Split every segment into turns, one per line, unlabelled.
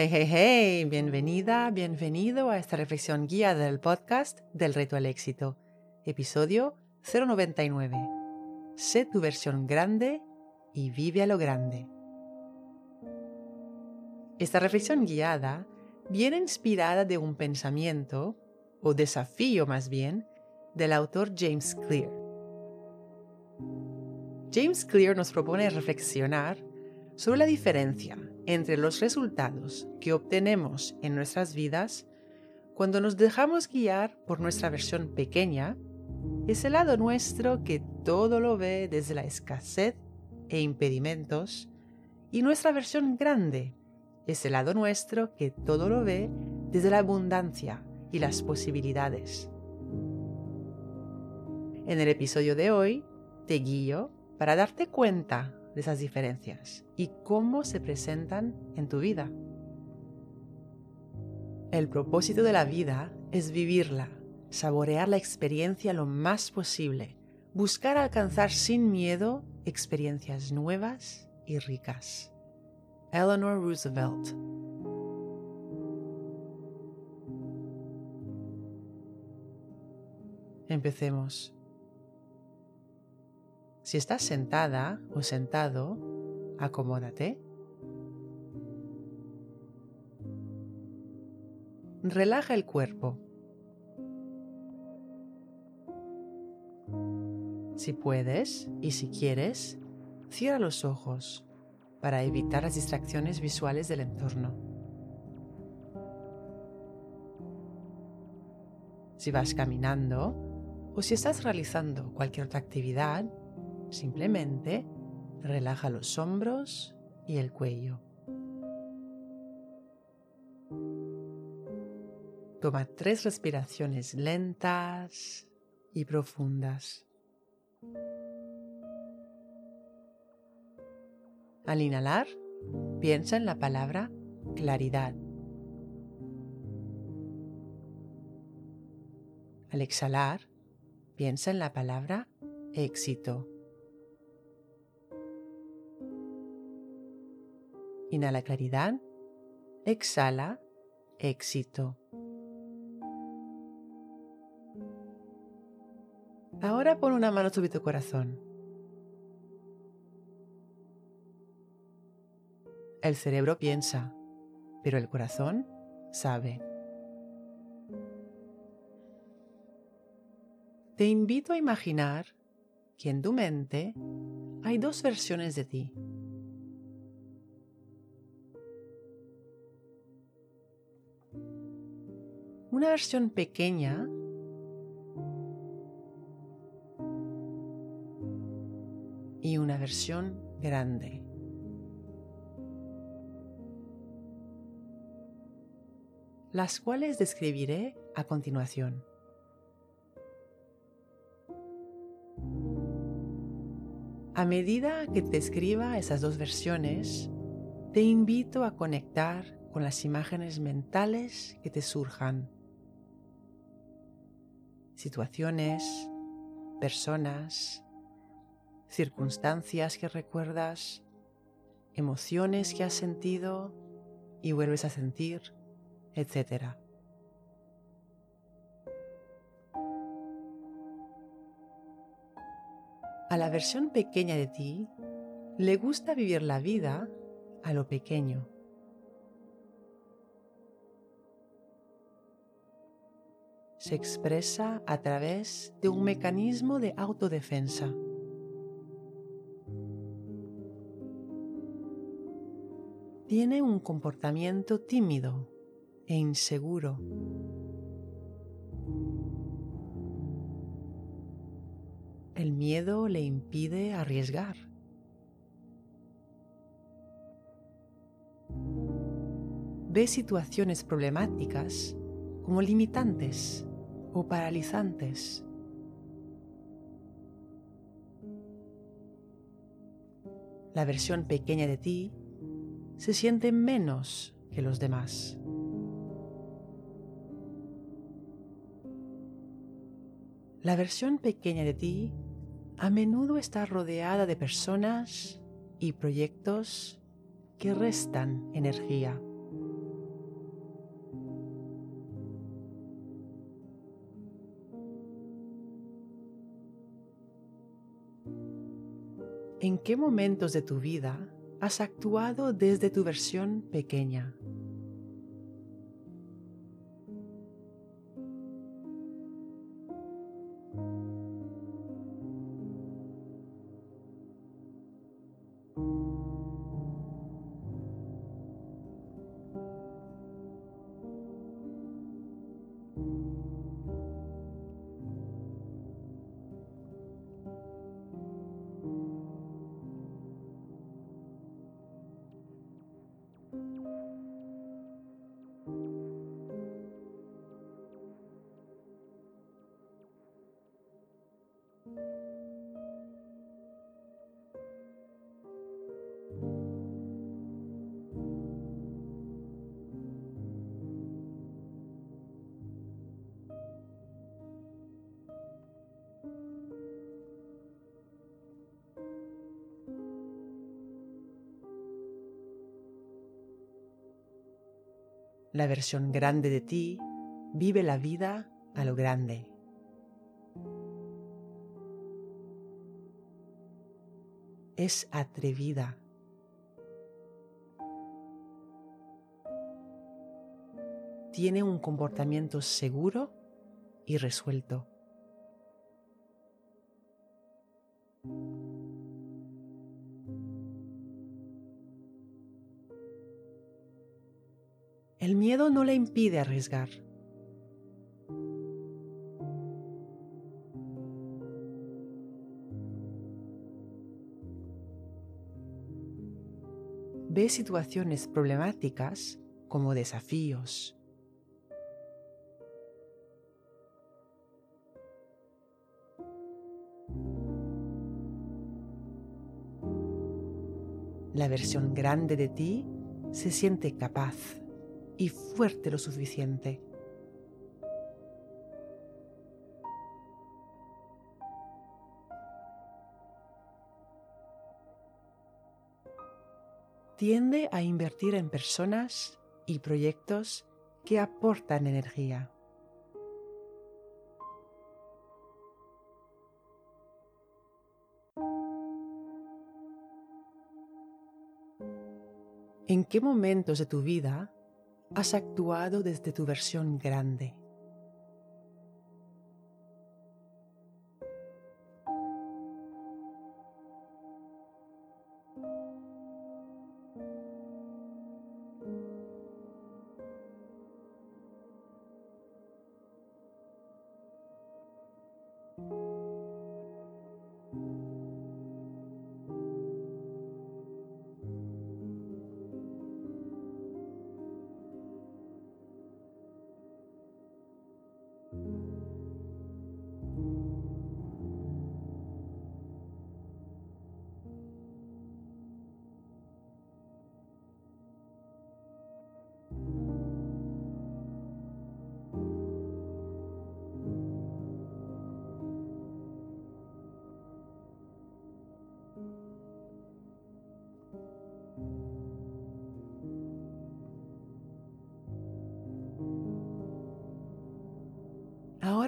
Hey, hey, hey, bienvenida, bienvenido a esta reflexión guiada del podcast del reto al éxito, episodio 099. Sé tu versión grande y vive a lo grande. Esta reflexión guiada viene inspirada de un pensamiento, o desafío más bien, del autor James Clear. James Clear nos propone reflexionar sobre la diferencia entre los resultados que obtenemos en nuestras vidas cuando nos dejamos guiar por nuestra versión pequeña, ese lado nuestro que todo lo ve desde la escasez e impedimentos, y nuestra versión grande, ese lado nuestro que todo lo ve desde la abundancia y las posibilidades. En el episodio de hoy te guío para darte cuenta de esas diferencias y cómo se presentan en tu vida. El propósito de la vida es vivirla, saborear la experiencia lo más posible, buscar alcanzar sin miedo experiencias nuevas y ricas. Eleanor Roosevelt Empecemos. Si estás sentada o sentado, acomódate. Relaja el cuerpo. Si puedes y si quieres, cierra los ojos para evitar las distracciones visuales del entorno. Si vas caminando o si estás realizando cualquier otra actividad, Simplemente relaja los hombros y el cuello. Toma tres respiraciones lentas y profundas. Al inhalar, piensa en la palabra claridad. Al exhalar, piensa en la palabra éxito. Inhala claridad. Exhala éxito. Ahora pon una mano sobre tu corazón. El cerebro piensa, pero el corazón sabe. Te invito a imaginar que en tu mente hay dos versiones de ti. Una versión pequeña y una versión grande. las cuales describiré a continuación. A medida que te escriba esas dos versiones, te invito a conectar con las imágenes mentales que te surjan situaciones, personas, circunstancias que recuerdas, emociones que has sentido y vuelves a sentir, etc. A la versión pequeña de ti le gusta vivir la vida a lo pequeño. Se expresa a través de un mecanismo de autodefensa. Tiene un comportamiento tímido e inseguro. El miedo le impide arriesgar. Ve situaciones problemáticas como limitantes o paralizantes. La versión pequeña de ti se siente menos que los demás. La versión pequeña de ti a menudo está rodeada de personas y proyectos que restan energía. ¿En qué momentos de tu vida has actuado desde tu versión pequeña? La versión grande de ti vive la vida a lo grande. Es atrevida. Tiene un comportamiento seguro y resuelto. El miedo no le impide arriesgar. Situaciones problemáticas como desafíos. La versión grande de ti se siente capaz y fuerte lo suficiente. Tiende a invertir en personas y proyectos que aportan energía. ¿En qué momentos de tu vida has actuado desde tu versión grande.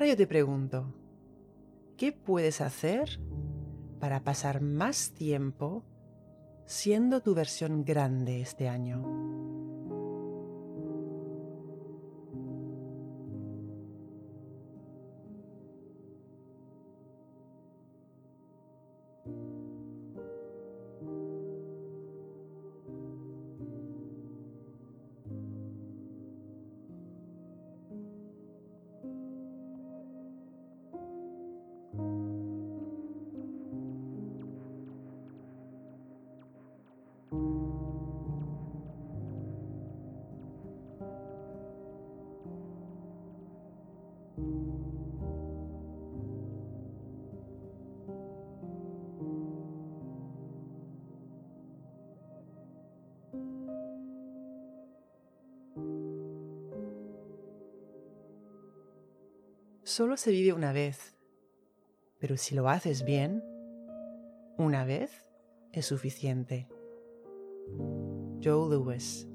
Ahora yo te pregunto, ¿qué puedes hacer para pasar más tiempo siendo tu versión grande este año? Solo se vive una vez, pero si lo haces bien, una vez es suficiente. Joe Lewis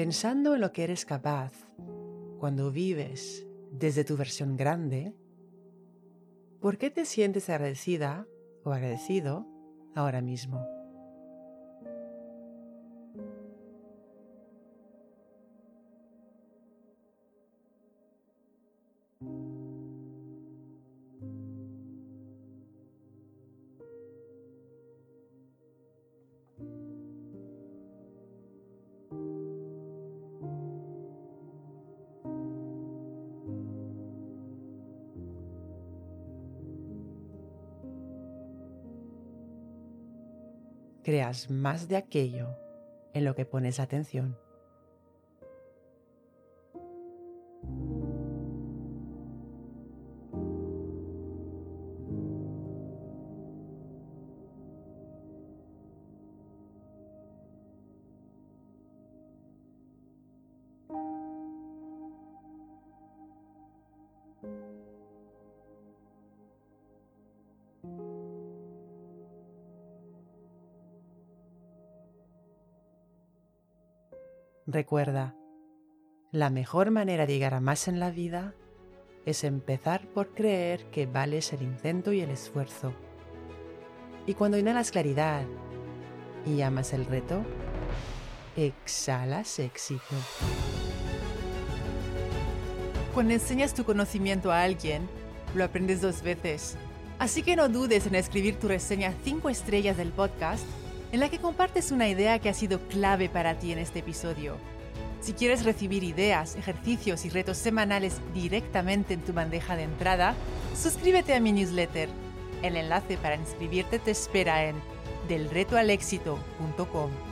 Pensando en lo que eres capaz cuando vives desde tu versión grande, ¿por qué te sientes agradecida o agradecido ahora mismo? Creas más de aquello en lo que pones atención. Recuerda, la mejor manera de llegar a más en la vida es empezar por creer que vales el intento y el esfuerzo. Y cuando inhalas claridad y amas el reto, exhalas éxito. Cuando enseñas tu conocimiento a alguien, lo aprendes dos veces. Así que no dudes en escribir tu reseña 5 estrellas del podcast en la que compartes una idea que ha sido clave para ti en este episodio. Si quieres recibir ideas, ejercicios y retos semanales directamente en tu bandeja de entrada, suscríbete a mi newsletter. El enlace para inscribirte te espera en delretoalexito.com.